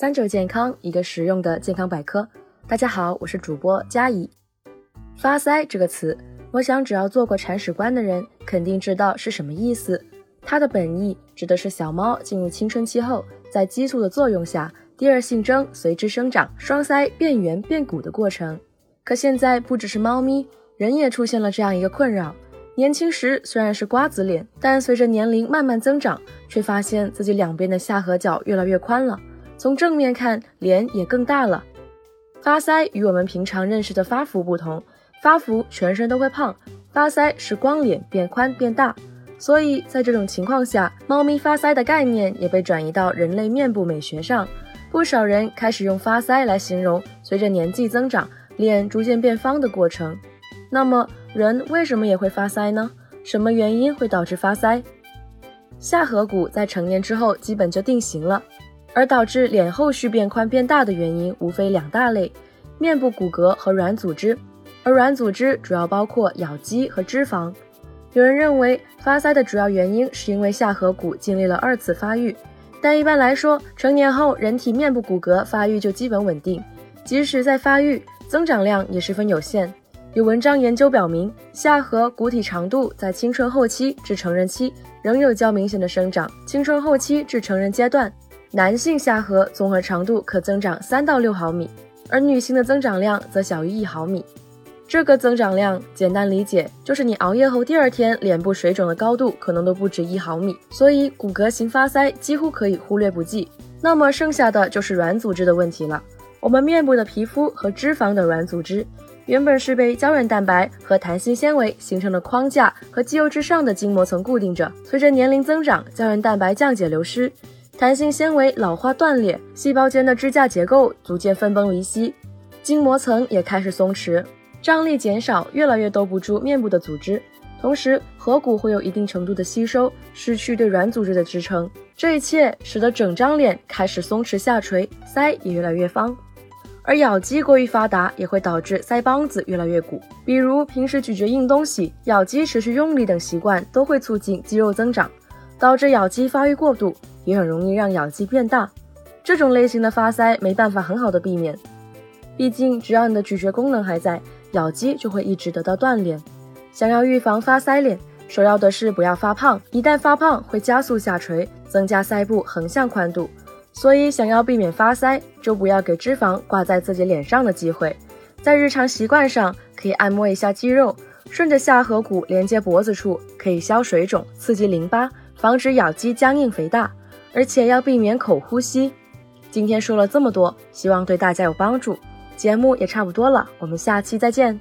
三九健康，一个实用的健康百科。大家好，我是主播佳怡。发腮这个词，我想只要做过铲屎官的人，肯定知道是什么意思。它的本意指的是小猫进入青春期后，在激素的作用下，第二性征随之生长，双腮变圆变鼓的过程。可现在不只是猫咪，人也出现了这样一个困扰：年轻时虽然是瓜子脸，但随着年龄慢慢增长，却发现自己两边的下颌角越来越宽了。从正面看，脸也更大了。发腮与我们平常认识的发福不同，发福全身都会胖，发腮是光脸变宽变大。所以在这种情况下，猫咪发腮的概念也被转移到人类面部美学上。不少人开始用发腮来形容随着年纪增长，脸逐渐变方的过程。那么，人为什么也会发腮呢？什么原因会导致发腮？下颌骨在成年之后基本就定型了。而导致脸后续变宽变大的原因无非两大类：面部骨骼和软组织。而软组织主要包括咬肌和脂肪。有人认为发腮的主要原因是因为下颌骨经历了二次发育，但一般来说，成年后人体面部骨骼发育就基本稳定，即使在发育，增长量也十分有限。有文章研究表明，下颌骨体长度在青春后期至成人期仍有较明显的生长，青春后期至成人阶段。男性下颌综合长度可增长三到六毫米，而女性的增长量则小于一毫米。这个增长量简单理解就是你熬夜后第二天脸部水肿的高度可能都不止一毫米，所以骨骼型发腮几乎可以忽略不计。那么剩下的就是软组织的问题了。我们面部的皮肤和脂肪等软组织，原本是被胶原蛋白和弹性纤维形成的框架和肌肉之上的筋膜层固定着。随着年龄增长，胶原蛋白降解流失。弹性纤维老化断裂，细胞间的支架结构逐渐分崩离析，筋膜层也开始松弛，张力减少，越来越兜不住面部的组织。同时，颌骨会有一定程度的吸收，失去对软组织的支撑。这一切使得整张脸开始松弛下垂，腮也越来越方。而咬肌过于发达，也会导致腮帮子越来越鼓。比如平时咀嚼硬东西、咬肌持续用力等习惯，都会促进肌肉增长，导致咬肌发育过度。也很容易让咬肌变大，这种类型的发腮没办法很好的避免，毕竟只要你的咀嚼功能还在，咬肌就会一直得到锻炼。想要预防发腮脸，首要的是不要发胖，一旦发胖会加速下垂，增加腮部横向宽度。所以想要避免发腮，就不要给脂肪挂在自己脸上的机会。在日常习惯上，可以按摩一下肌肉，顺着下颌骨连接脖子处，可以消水肿、刺激淋巴，防止咬肌僵硬肥大。而且要避免口呼吸。今天说了这么多，希望对大家有帮助。节目也差不多了，我们下期再见。